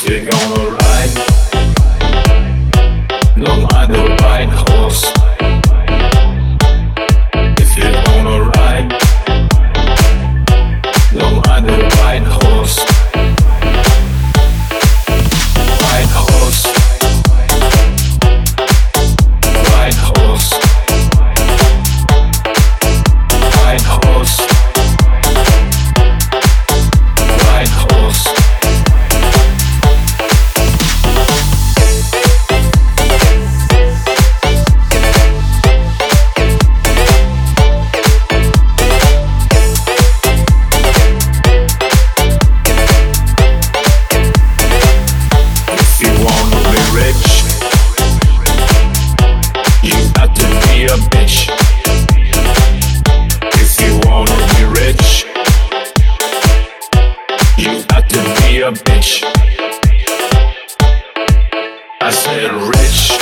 You're gonna ride No matter what horse. rich. I said rich.